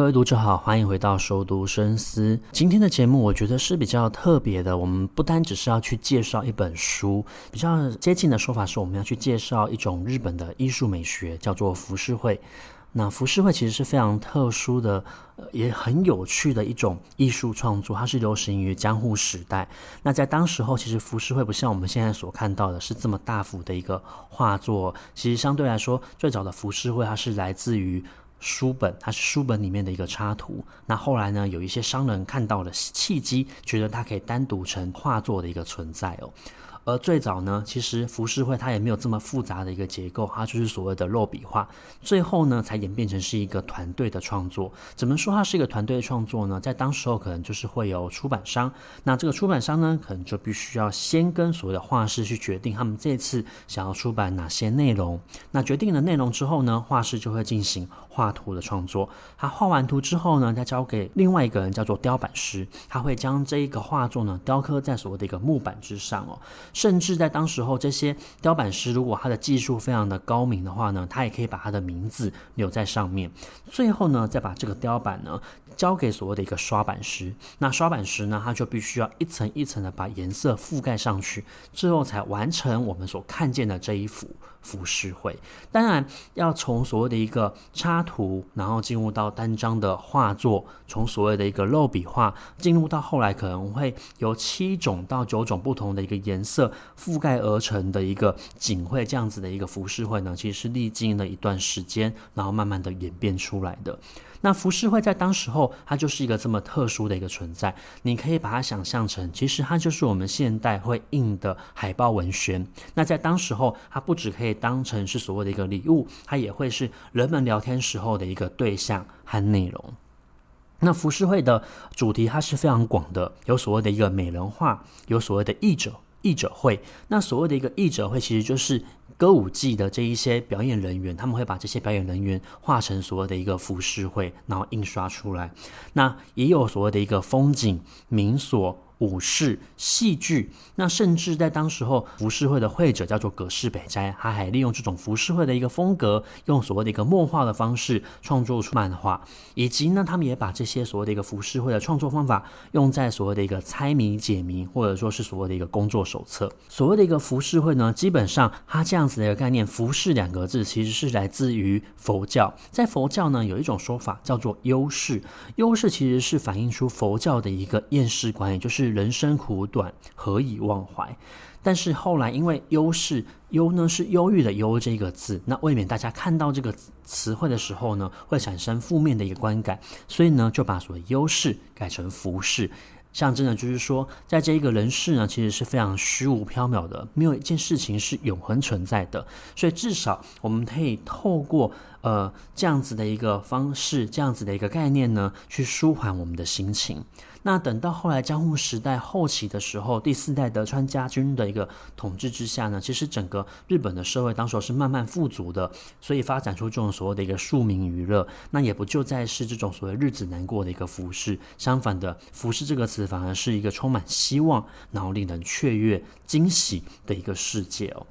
各位读者好，欢迎回到熟读深思。今天的节目我觉得是比较特别的，我们不单只是要去介绍一本书，比较接近的说法是我们要去介绍一种日本的艺术美学，叫做浮世绘。那浮世绘其实是非常特殊的，也很有趣的一种艺术创作，它是流行于江户时代。那在当时候，其实浮世绘不像我们现在所看到的是这么大幅的一个画作，其实相对来说，最早的浮世绘它是来自于。书本，它是书本里面的一个插图。那后来呢，有一些商人看到了契机，觉得它可以单独成画作的一个存在哦。而最早呢，其实浮世绘它也没有这么复杂的一个结构，它就是所谓的落笔画。最后呢，才演变成是一个团队的创作。怎么说它是一个团队的创作呢？在当时候可能就是会有出版商，那这个出版商呢，可能就必须要先跟所谓的画师去决定他们这次想要出版哪些内容。那决定了内容之后呢，画师就会进行画图的创作。他画完图之后呢，再交给另外一个人叫做雕版师，他会将这一个画作呢雕刻在所谓的一个木板之上哦。甚至在当时候，这些雕版师如果他的技术非常的高明的话呢，他也可以把他的名字留在上面。最后呢，再把这个雕版呢交给所谓的一个刷版师。那刷版师呢，他就必须要一层一层的把颜色覆盖上去，最后才完成我们所看见的这一幅浮世绘。当然，要从所谓的一个插图，然后进入到单张的画作，从所谓的一个肉笔画，进入到后来可能会有七种到九种不同的一个颜色。覆盖而成的一个景绘，这样子的一个服饰绘呢，其实是历经了一段时间，然后慢慢的演变出来的。那浮世绘在当时候，它就是一个这么特殊的一个存在。你可以把它想象成，其实它就是我们现代会印的海报文宣。那在当时候，它不只可以当成是所谓的一个礼物，它也会是人们聊天时候的一个对象和内容。那浮世绘的主题它是非常广的，有所谓的一个美人画，有所谓的译者。译者会，那所谓的一个译者会，其实就是歌舞伎的这一些表演人员，他们会把这些表演人员画成所谓的一个浮世绘，然后印刷出来。那也有所谓的一个风景民所。武士、戏剧，那甚至在当时候，浮世绘的绘者叫做葛饰北斋，他还利用这种浮世绘的一个风格，用所谓的一个墨画的方式创作出漫画，以及呢，他们也把这些所谓的一个浮世绘的创作方法用在所谓的一个猜谜解谜，或者说是所谓的一个工作手册。所谓的一个浮世绘呢，基本上它这样子的一个概念，“浮世”两个字其实是来自于佛教，在佛教呢，有一种说法叫做“优势，优势其实是反映出佛教的一个厌世观，也就是。人生苦短，何以忘怀？但是后来因为“忧世”，“忧”呢是忧郁的“忧”这个字，那未免大家看到这个词汇的时候呢，会产生负面的一个观感，所以呢就把所谓“忧世”改成“服饰”，象征的就是说，在这一个人世呢，其实是非常虚无缥缈的，没有一件事情是永恒存在的，所以至少我们可以透过呃这样子的一个方式，这样子的一个概念呢，去舒缓我们的心情。那等到后来江户时代后期的时候，第四代德川家军的一个统治之下呢，其实整个日本的社会当时是慢慢富足的，所以发展出这种所谓的一个庶民娱乐，那也不就再是这种所谓日子难过的一个浮世，相反的，浮世这个词反而是一个充满希望，然后令人雀跃惊喜的一个世界哦。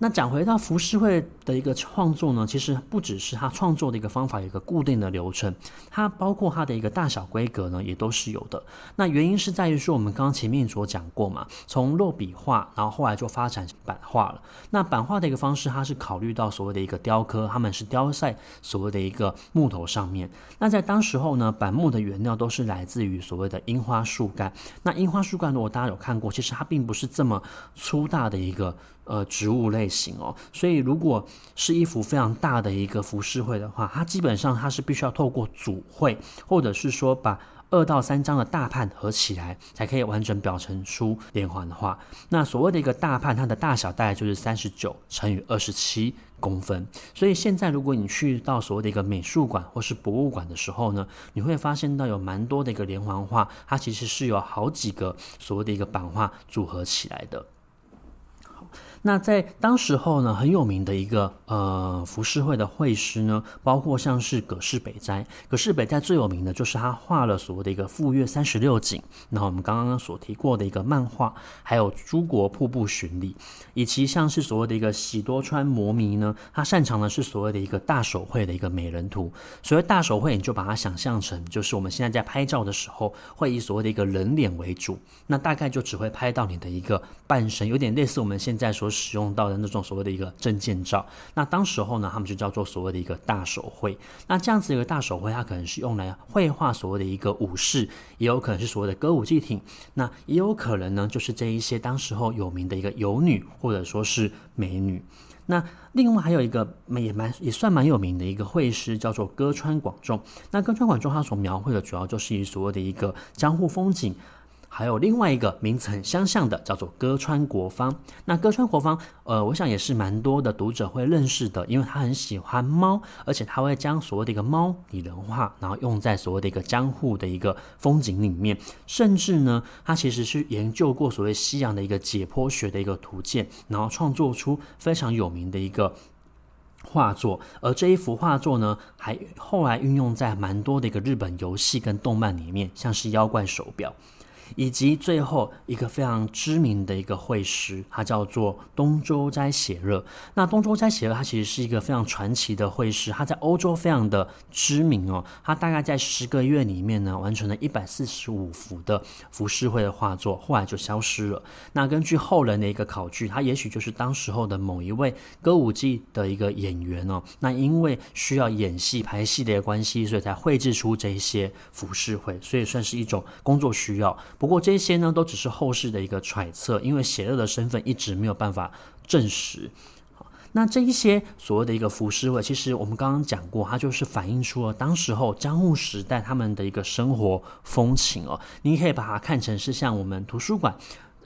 那讲回到浮世绘的一个创作呢，其实不只是它创作的一个方法，有一个固定的流程，它包括它的一个大小规格呢，也都是有的。那原因是在于说，我们刚刚前面所讲过嘛，从落笔画，然后后来就发展版画了。那版画的一个方式，它是考虑到所谓的一个雕刻，他们是雕在所谓的一个木头上面。那在当时候呢，板木的原料都是来自于所谓的樱花树干。那樱花树干，如果大家有看过，其实它并不是这么粗大的一个。呃，植物类型哦，所以如果是一幅非常大的一个浮世绘的话，它基本上它是必须要透过组绘，或者是说把二到三张的大判合起来，才可以完整表成出连环画。那所谓的一个大判，它的大小大概就是三十九乘以二十七公分。所以现在如果你去到所谓的一个美术馆或是博物馆的时候呢，你会发现到有蛮多的一个连环画，它其实是有好几个所谓的一个版画组合起来的。好那在当时候呢，很有名的一个呃浮世绘的绘师呢，包括像是葛饰北斋。葛饰北斋最有名的就是他画了所谓的一个《富岳三十六景》，那我们刚刚所提过的一个漫画，还有《诸国瀑布巡礼》，以及像是所谓的一个喜多川摩弥呢，他擅长的是所谓的一个大手绘的一个美人图。所谓大手绘，你就把它想象成就是我们现在在拍照的时候，会以所谓的一个人脸为主，那大概就只会拍到你的一个半身，有点类似我们现在所使用到的那种所谓的一个证件照，那当时候呢，他们就叫做所谓的一个大手绘。那这样子一个大手绘，它可能是用来绘画所谓的一个武士，也有可能是所谓的歌舞伎町，那也有可能呢，就是这一些当时候有名的一个游女或者说是美女。那另外还有一个也蛮也算蛮有名的一个绘师，叫做歌川广重。那歌川广重他所描绘的主要就是以所谓的一个江户风景。还有另外一个名字很相像的，叫做歌川国芳。那歌川国芳，呃，我想也是蛮多的读者会认识的，因为他很喜欢猫，而且他会将所谓的一个猫拟人化，然后用在所谓的一个江户的一个风景里面。甚至呢，他其实是研究过所谓西洋的一个解剖学的一个图鉴，然后创作出非常有名的一个画作。而这一幅画作呢，还后来运用在蛮多的一个日本游戏跟动漫里面，像是妖怪手表。以及最后一个非常知名的一个绘师，他叫做东周斋写乐。那东周斋写乐他其实是一个非常传奇的绘师，他在欧洲非常的知名哦。他大概在十个月里面呢，完成了一百四十五幅的浮世绘的画作，后来就消失了。那根据后人的一个考据，他也许就是当时候的某一位歌舞伎的一个演员哦。那因为需要演戏排戏的关系，所以才绘制出这些浮世绘，所以算是一种工作需要。不过这些呢，都只是后世的一个揣测，因为邪恶的身份一直没有办法证实。那这一些所谓的一个浮世绘，其实我们刚刚讲过，它就是反映出了当时候江户时代他们的一个生活风情哦。你可以把它看成是像我们图书馆。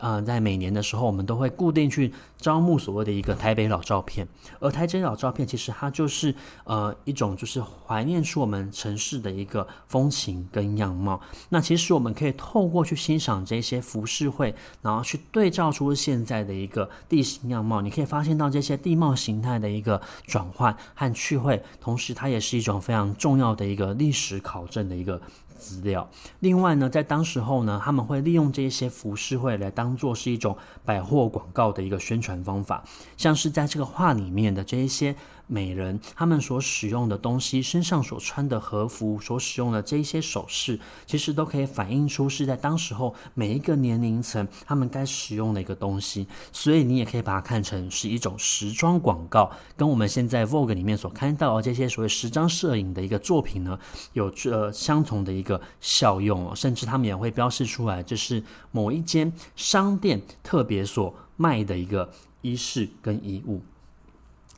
呃，在每年的时候，我们都会固定去招募所谓的一个台北老照片，而台北老照片其实它就是呃一种就是怀念出我们城市的一个风情跟样貌。那其实我们可以透过去欣赏这些浮世绘，然后去对照出现在的一个地形样貌，你可以发现到这些地貌形态的一个转换和趣味，同时它也是一种非常重要的一个历史考证的一个。资料。另外呢，在当时候呢，他们会利用这些浮世绘来当做是一种百货广告的一个宣传方法，像是在这个画里面的这一些。美人他们所使用的东西，身上所穿的和服，所使用的这一些首饰，其实都可以反映出是在当时候每一个年龄层他们该使用的一个东西。所以你也可以把它看成是一种时装广告，跟我们现在 Vogue 里面所看到的这些所谓时装摄影的一个作品呢，有着相同的一个效用哦。甚至他们也会标示出来，这是某一间商店特别所卖的一个衣饰跟衣物。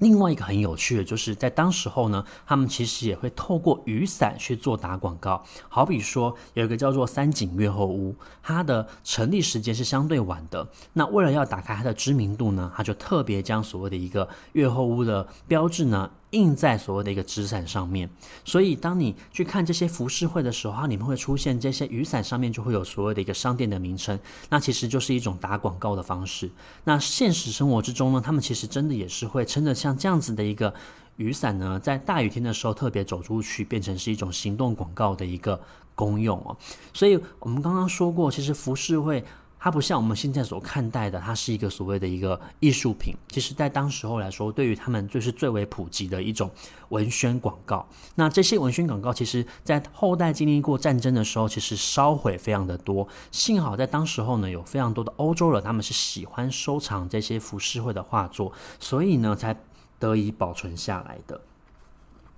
另外一个很有趣的，就是在当时候呢，他们其实也会透过雨伞去做打广告。好比说，有一个叫做三井月后屋，它的成立时间是相对晚的。那为了要打开它的知名度呢，他就特别将所谓的一个月后屋的标志呢。印在所谓的一个纸伞上面，所以当你去看这些浮世绘的时候，它里面会出现这些雨伞上面就会有所谓的一个商店的名称，那其实就是一种打广告的方式。那现实生活之中呢，他们其实真的也是会撑着像这样子的一个雨伞呢，在大雨天的时候特别走出去，变成是一种行动广告的一个功用哦。所以我们刚刚说过，其实浮世绘。它不像我们现在所看待的，它是一个所谓的一个艺术品。其实，在当时候来说，对于他们就是最为普及的一种文宣广告。那这些文宣广告，其实在后代经历过战争的时候，其实烧毁非常的多。幸好在当时候呢，有非常多的欧洲人，他们是喜欢收藏这些浮世绘的画作，所以呢，才得以保存下来的。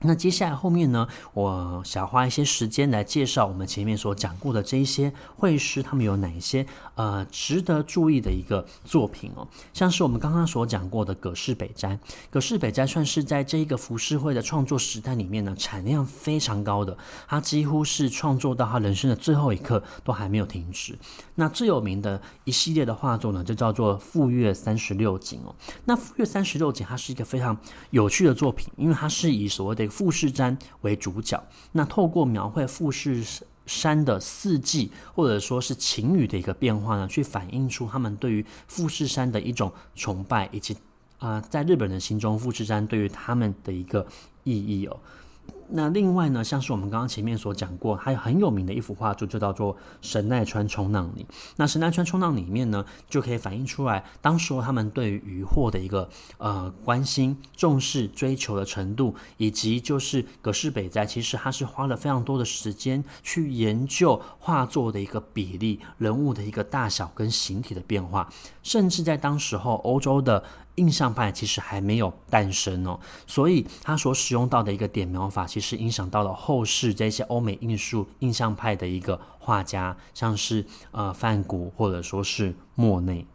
那接下来后面呢，我想花一些时间来介绍我们前面所讲过的这一些会师，他们有哪一些呃值得注意的一个作品哦，像是我们刚刚所讲过的葛饰北斋，葛饰北斋算是在这一个浮世绘的创作时代里面呢，产量非常高的，他几乎是创作到他人生的最后一刻都还没有停止。那最有名的一系列的画作呢，就叫做《富岳三十六景》哦。那《富岳三十六景》它是一个非常有趣的作品，因为它是以所谓的富士山为主角，那透过描绘富士山的四季，或者说是晴雨的一个变化呢，去反映出他们对于富士山的一种崇拜，以及啊、在日本人心中，富士山对于他们的一个意义哦。那另外呢，像是我们刚刚前面所讲过，还有很有名的一幅画作，就叫做《神奈川冲浪里》。那《神奈川冲浪》里面呢，就可以反映出来，当时他们对于渔获的一个呃关心、重视、追求的程度，以及就是葛饰北斋，其实他是花了非常多的时间去研究画作的一个比例、人物的一个大小跟形体的变化，甚至在当时候欧洲的。印象派其实还没有诞生哦，所以他所使用到的一个点描法，其实影响到了后世这些欧美艺术印象派的一个画家，像是呃梵谷或者说是莫内。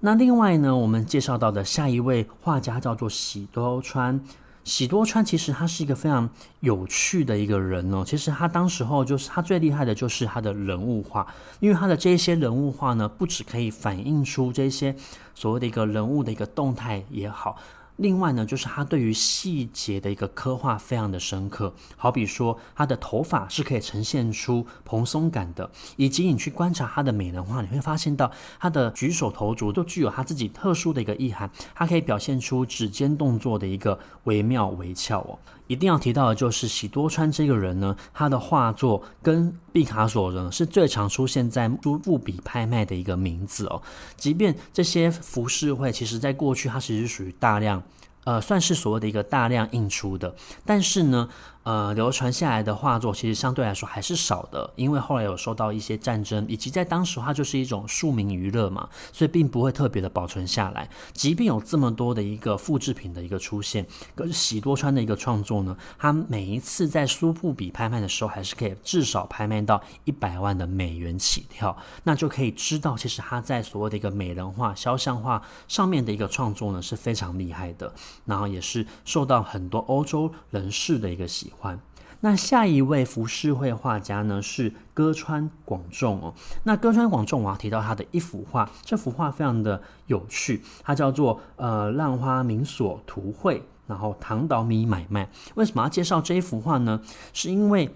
那另外呢，我们介绍到的下一位画家叫做喜多川。喜多川其实他是一个非常有趣的一个人哦。其实他当时候就是他最厉害的就是他的人物画，因为他的这些人物画呢，不止可以反映出这些所谓的一个人物的一个动态也好。另外呢，就是他对于细节的一个刻画非常的深刻，好比说他的头发是可以呈现出蓬松感的，以及你去观察他的美人画，你会发现到他的举手投足都具有他自己特殊的一个意涵，它可以表现出指尖动作的一个惟妙惟肖哦。一定要提到的就是喜多川这个人呢，他的画作跟毕卡索呢是最常出现在苏富比拍卖的一个名字哦。即便这些浮世绘，其实在过去它其实属于大量，呃，算是所谓的一个大量印出的，但是呢。呃，流传下来的画作其实相对来说还是少的，因为后来有受到一些战争，以及在当时它就是一种庶民娱乐嘛，所以并不会特别的保存下来。即便有这么多的一个复制品的一个出现，可是喜多川的一个创作呢，他每一次在苏富比拍卖的时候，还是可以至少拍卖到一百万的美元起跳，那就可以知道，其实他在所谓的一个美人画、肖像画上面的一个创作呢是非常厉害的，然后也是受到很多欧洲人士的一个喜欢。那下一位浮世绘画家呢是歌川广重哦。那歌川广重我要提到他的一幅画，这幅画非常的有趣，它叫做呃浪花名所图绘，然后唐岛米买卖。为什么要介绍这一幅画呢？是因为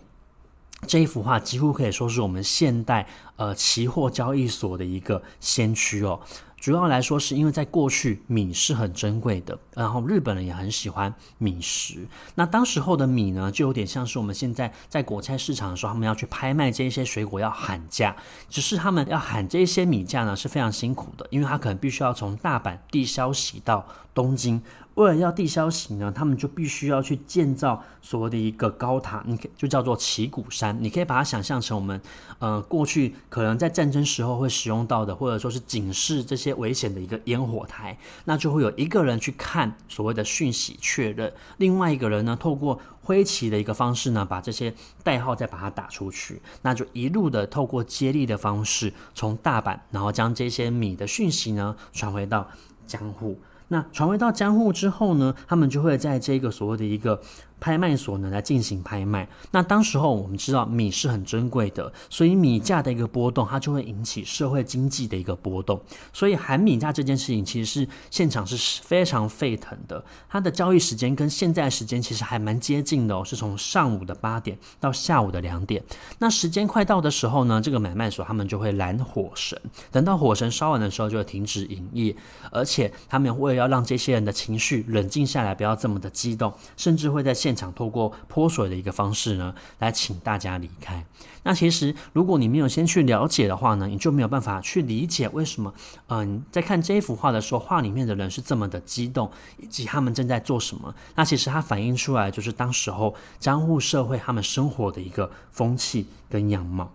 这一幅画几乎可以说是我们现代呃期货交易所的一个先驱哦。主要来说，是因为在过去米是很珍贵的，然后日本人也很喜欢米食。那当时候的米呢，就有点像是我们现在在国菜市场的时候，他们要去拍卖这些水果要喊价。只是他们要喊这些米价呢，是非常辛苦的，因为他可能必须要从大阪递消息到东京。为了要递销席呢，他们就必须要去建造所谓的一个高塔，你可就叫做旗鼓山。你可以把它想象成我们呃过去可能在战争时候会使用到的，或者说是警示这些危险的一个烟火台。那就会有一个人去看所谓的讯息确认，另外一个人呢透过挥旗的一个方式呢把这些代号再把它打出去。那就一路的透过接力的方式从大阪，然后将这些米的讯息呢传回到江户。那传回到江户之后呢，他们就会在这个所谓的一个。拍卖所呢来进行拍卖，那当时候我们知道米是很珍贵的，所以米价的一个波动，它就会引起社会经济的一个波动。所以喊米价这件事情，其实是现场是非常沸腾的。它的交易时间跟现在时间其实还蛮接近的哦，是从上午的八点到下午的两点。那时间快到的时候呢，这个买卖所他们就会拦火神，等到火神烧完的时候就会停止营业，而且他们为了要让这些人的情绪冷静下来，不要这么的激动，甚至会在现场透过泼水的一个方式呢，来请大家离开。那其实如果你没有先去了解的话呢，你就没有办法去理解为什么，嗯，在看这一幅画的时候，画里面的人是这么的激动，以及他们正在做什么。那其实它反映出来就是当时候江户社会他们生活的一个风气跟样貌。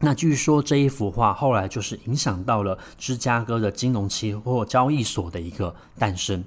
那据说这一幅画后来就是影响到了芝加哥的金融期货交易所的一个诞生。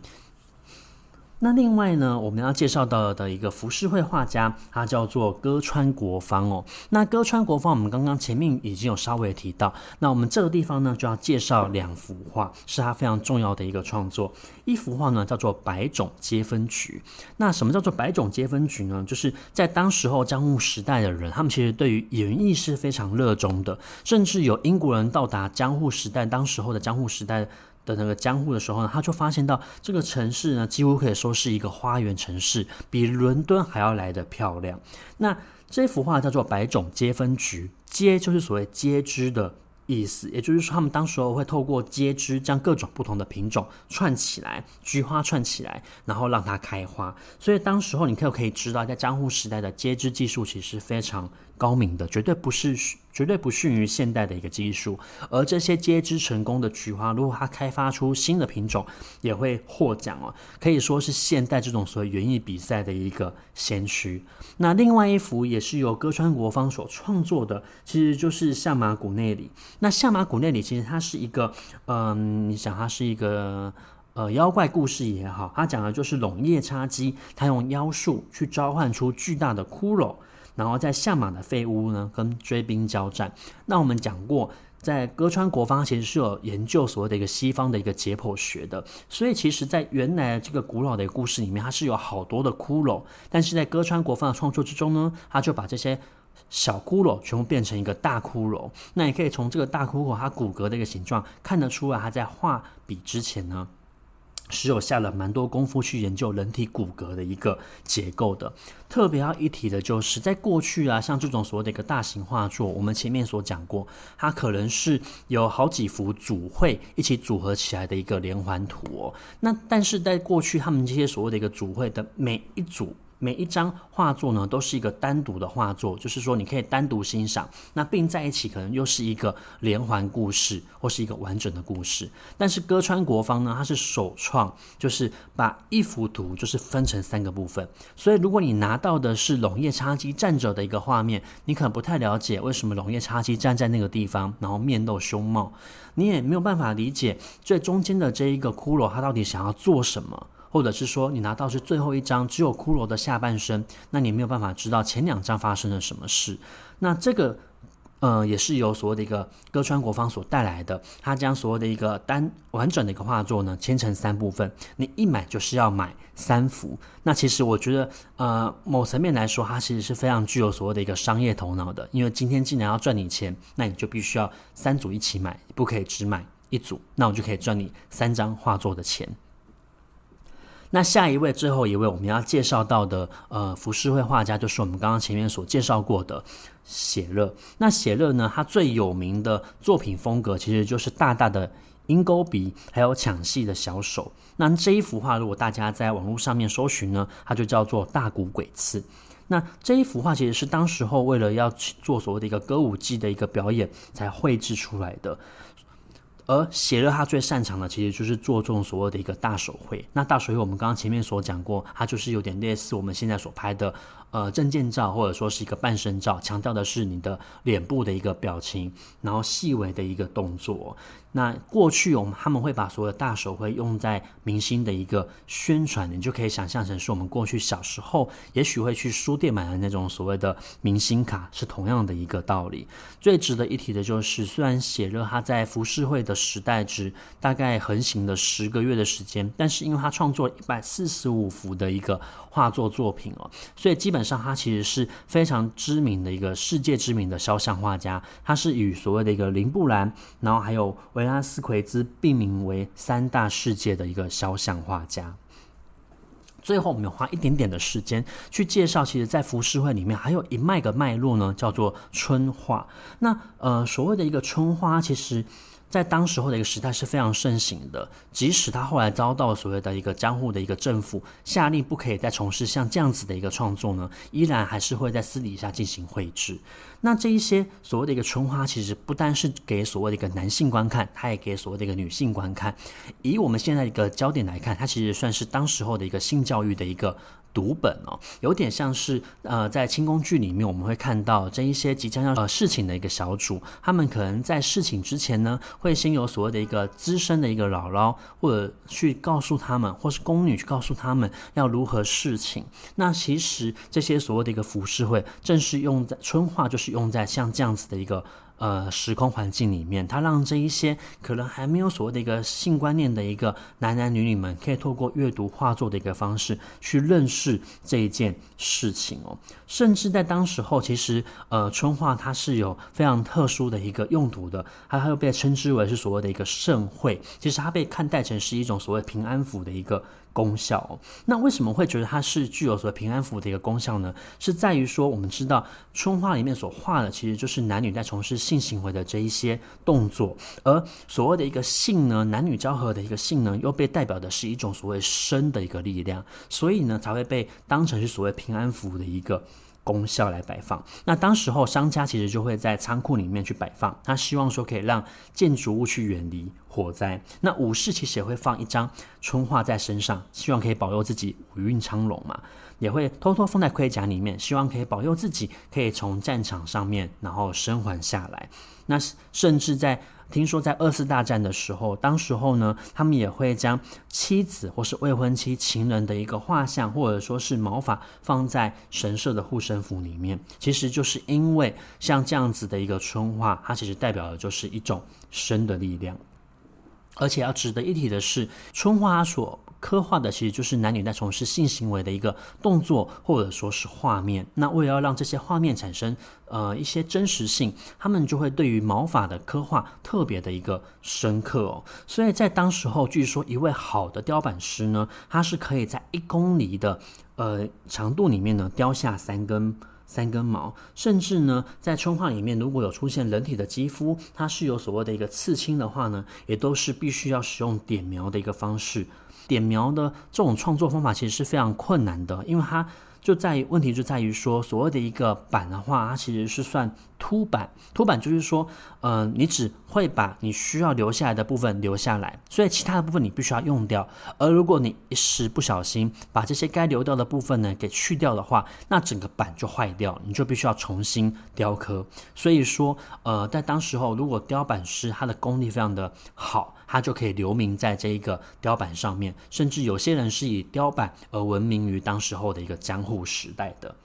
那另外呢，我们要介绍到的一个浮世绘画家，他叫做歌川国芳哦。那歌川国芳，我们刚刚前面已经有稍微提到。那我们这个地方呢，就要介绍两幅画，是他非常重要的一个创作。一幅画呢，叫做《百种皆分局》。那什么叫做《百种皆分局》呢？就是在当时候江户时代的人，他们其实对于园艺是非常热衷的，甚至有英国人到达江户时代，当时候的江户时代。的那个江户的时候呢，他就发现到这个城市呢，几乎可以说是一个花园城市，比伦敦还要来得漂亮。那这幅画叫做《百种接分菊》，接就是所谓接枝的。意思，也就是说，他们当时候会透过接枝，将各种不同的品种串起来，菊花串起来，然后让它开花。所以当时候你可可以知道，在江户时代的接枝技术其实非常高明的，绝对不是绝对不逊于现代的一个技术。而这些接枝成功的菊花，如果它开发出新的品种，也会获奖哦，可以说是现代这种所谓园艺比赛的一个先驱。那另外一幅也是由歌川国芳所创作的，其实就是相马古内里。那相马古内里其实它是一个，嗯，你想它是一个呃妖怪故事也好，它讲的就是瀧夜叉姬，它用妖术去召唤出巨大的骷髅，然后在相马的废屋呢跟追兵交战。那我们讲过。在歌川国芳其实是有研究所谓的一个西方的一个解剖学的，所以其实，在原来这个古老的故事里面，它是有好多的骷髅，但是在歌川国芳的创作之中呢，他就把这些小骷髅全部变成一个大骷髅。那也可以从这个大骷髅它骨骼的一个形状看得出来，他在画笔之前呢。是有下了蛮多功夫去研究人体骨骼的一个结构的。特别要一提的就是，在过去啊，像这种所谓的一个大型画作，我们前面所讲过，它可能是有好几幅组绘一起组合起来的一个连环图哦。那但是在过去，他们这些所谓的一个组绘的每一组。每一张画作呢，都是一个单独的画作，就是说你可以单独欣赏，那并在一起可能又是一个连环故事或是一个完整的故事。但是歌川国芳呢，他是首创，就是把一幅图就是分成三个部分。所以如果你拿到的是瀧夜叉姬站着的一个画面，你可能不太了解为什么瀧夜叉姬站在那个地方，然后面露凶貌，你也没有办法理解最中间的这一个骷髅，他到底想要做什么。或者是说，你拿到是最后一张，只有骷髅的下半身，那你没有办法知道前两张发生了什么事。那这个，呃，也是由所谓的一个歌川国芳所带来的，他将所谓的一个单完整的一个画作呢，切成三部分，你一买就是要买三幅。那其实我觉得，呃，某层面来说，它其实是非常具有所谓的一个商业头脑的，因为今天既然要赚你钱，那你就必须要三组一起买，不可以只买一组，那我就可以赚你三张画作的钱。那下一位，最后一位我们要介绍到的，呃，浮世绘画家就是我们刚刚前面所介绍过的写乐。那写乐呢，他最有名的作品风格其实就是大大的鹰钩鼻，还有抢戏的小手。那这一幅画，如果大家在网络上面搜寻呢，它就叫做大谷鬼次。那这一幅画其实是当时候为了要去做所谓的一个歌舞伎的一个表演才绘制出来的。而写乐他最擅长的其实就是做这种所谓的一个大手绘。那大手绘我们刚刚前面所讲过，它就是有点类似我们现在所拍的呃证件照，或者说是一个半身照，强调的是你的脸部的一个表情，然后细微的一个动作。那过去我们他们会把所有的大手绘用在明星的一个宣传，你就可以想象成是我们过去小时候也许会去书店买的那种所谓的明星卡，是同样的一个道理。最值得一提的就是，虽然写热他在浮世绘的时代只大概横行了十个月的时间，但是因为他创作一百四十五幅的一个画作作品哦，所以基本上他其实是非常知名的一个世界知名的肖像画家。他是与所谓的一个林布兰，然后还有维拉斯奎兹并名为三大世界的一个肖像画家。最后，我们有花一点点的时间去介绍，其实，在浮世绘里面还有一脉个脉络呢，叫做春画。那呃，所谓的一个春画，其实。在当时候的一个时代是非常盛行的，即使他后来遭到所谓的一个江户的一个政府下令不可以再从事像这样子的一个创作呢，依然还是会在私底下进行绘制。那这一些所谓的一个春花，其实不单是给所谓的一个男性观看，它也给所谓的一个女性观看。以我们现在一个焦点来看，它其实算是当时候的一个性教育的一个。读本哦，有点像是呃，在清宫剧里面，我们会看到这一些即将要呃侍寝的一个小主，他们可能在侍寝之前呢，会先有所谓的一个资深的一个姥姥，或者去告诉他们，或是宫女去告诉他们要如何侍寝。那其实这些所谓的一个服饰会，正是用在春画，就是用在像这样子的一个。呃，时空环境里面，它让这一些可能还没有所谓的一个性观念的一个男男女女们，可以透过阅读画作的一个方式去认识这一件事情哦。甚至在当时候，其实呃春画它是有非常特殊的一个用途的，它它又被称之为是所谓的一个盛会，其实它被看待成是一种所谓平安符的一个。功效，那为什么会觉得它是具有所谓平安符的一个功效呢？是在于说，我们知道春画里面所画的其实就是男女在从事性行为的这一些动作，而所谓的一个性呢，男女交合的一个性呢，又被代表的是一种所谓生的一个力量，所以呢，才会被当成是所谓平安符的一个。功效来摆放，那当时候商家其实就会在仓库里面去摆放，他希望说可以让建筑物去远离火灾。那武士其实也会放一张春画在身上，希望可以保佑自己五运昌隆嘛，也会偷偷放在盔甲里面，希望可以保佑自己可以从战场上面然后生还下来。那甚至在听说在二次大战的时候，当时候呢，他们也会将妻子或是未婚妻、情人的一个画像，或者说是毛发放在神社的护身符里面。其实就是因为像这样子的一个春画，它其实代表的就是一种生的力量。而且要值得一提的是，春花所刻画的其实就是男女在从事性行为的一个动作，或者说是画面。那为了要让这些画面产生呃一些真实性，他们就会对于毛发的刻画特别的一个深刻哦。所以在当时候，据说一位好的雕版师呢，他是可以在一公里的呃长度里面呢雕下三根。三根毛，甚至呢，在春画里面，如果有出现人体的肌肤，它是有所谓的一个刺青的话呢，也都是必须要使用点描的一个方式。点描的这种创作方法其实是非常困难的，因为它就在于问题就在于说，所谓的一个版的话，它其实是算。凸版，凸版就是说，呃，你只会把你需要留下来的部分留下来，所以其他的部分你必须要用掉。而如果你一时不小心把这些该留掉的部分呢给去掉的话，那整个版就坏掉，你就必须要重新雕刻。所以说，呃，在当时候，如果雕版师他的功力非常的好，他就可以留名在这一个雕版上面，甚至有些人是以雕版而闻名于当时候的一个江户时代的。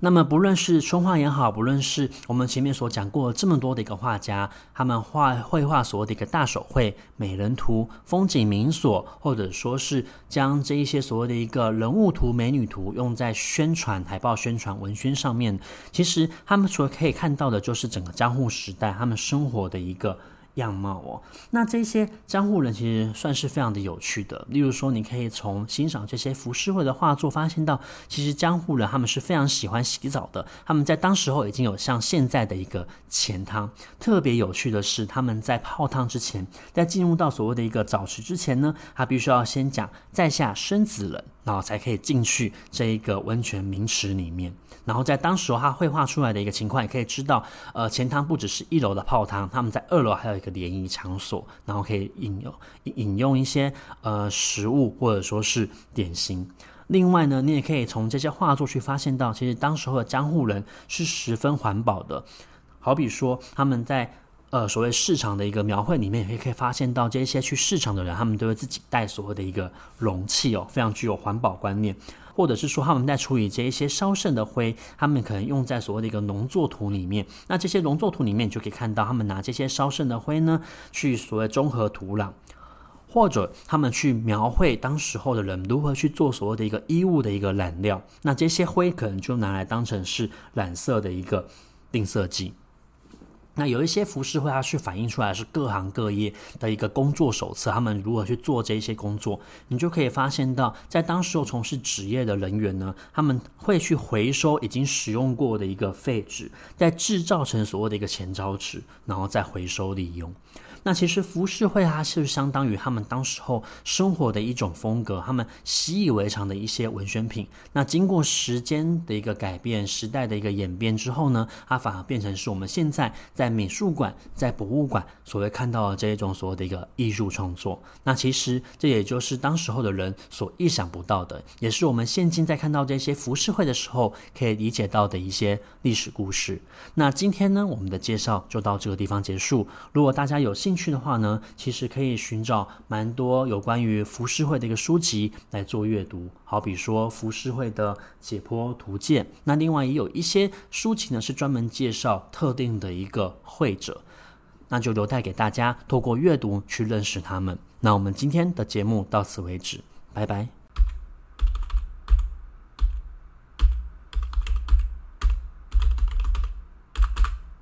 那么，不论是春画也好，不论是我们前面所讲过这么多的一个画家，他们画绘画所谓的一个大手绘、美人图、风景名所，或者说是将这一些所谓的一个人物图、美女图用在宣传海报、宣传文宣上面，其实他们所可以看到的，就是整个江户时代他们生活的一个。样貌哦，那这些江户人其实算是非常的有趣的。例如说，你可以从欣赏这些浮世绘的画作，发现到其实江户人他们是非常喜欢洗澡的。他们在当时候已经有像现在的一个钱汤。特别有趣的是，他们在泡汤之前，在进入到所谓的一个澡池之前呢，他必须要先讲在下生子人，然后才可以进去这一个温泉名池里面。然后在当时他绘画出来的一个情况，也可以知道，呃，钱汤不只是一楼的泡汤，他们在二楼还有一个联谊场所，然后可以饮用饮用一些呃食物或者说是点心。另外呢，你也可以从这些画作去发现到，其实当时候的江户人是十分环保的。好比说他们在呃所谓市场的一个描绘里面，也可以发现到这些去市场的人，他们都会自己带所谓的一个容器哦，非常具有环保观念。或者是说他们在处理这一些烧剩的灰，他们可能用在所谓的一个农作图里面。那这些农作图里面，就可以看到他们拿这些烧剩的灰呢，去所谓中和土壤，或者他们去描绘当时候的人如何去做所谓的一个衣物的一个染料。那这些灰可能就拿来当成是染色的一个定色剂。那有一些服饰会，它去反映出来是各行各业的一个工作手册，他们如何去做这些工作，你就可以发现到，在当时候从事职业的人员呢，他们会去回收已经使用过的一个废纸，再制造成所谓的一个前招纸，然后再回收利用。那其实浮世绘它是相当于他们当时候生活的一种风格，他们习以为常的一些文宣品。那经过时间的一个改变，时代的一个演变之后呢，它反而变成是我们现在在美术馆、在博物馆所谓看到的这一种所谓的一个艺术创作。那其实这也就是当时候的人所意想不到的，也是我们现今在看到这些浮世绘的时候可以理解到的一些历史故事。那今天呢，我们的介绍就到这个地方结束。如果大家有兴趣，去的话呢，其实可以寻找蛮多有关于浮世绘的一个书籍来做阅读，好比说浮世绘的解剖图鉴。那另外也有一些书籍呢，是专门介绍特定的一个绘者，那就留待给大家透过阅读去认识他们。那我们今天的节目到此为止，拜拜。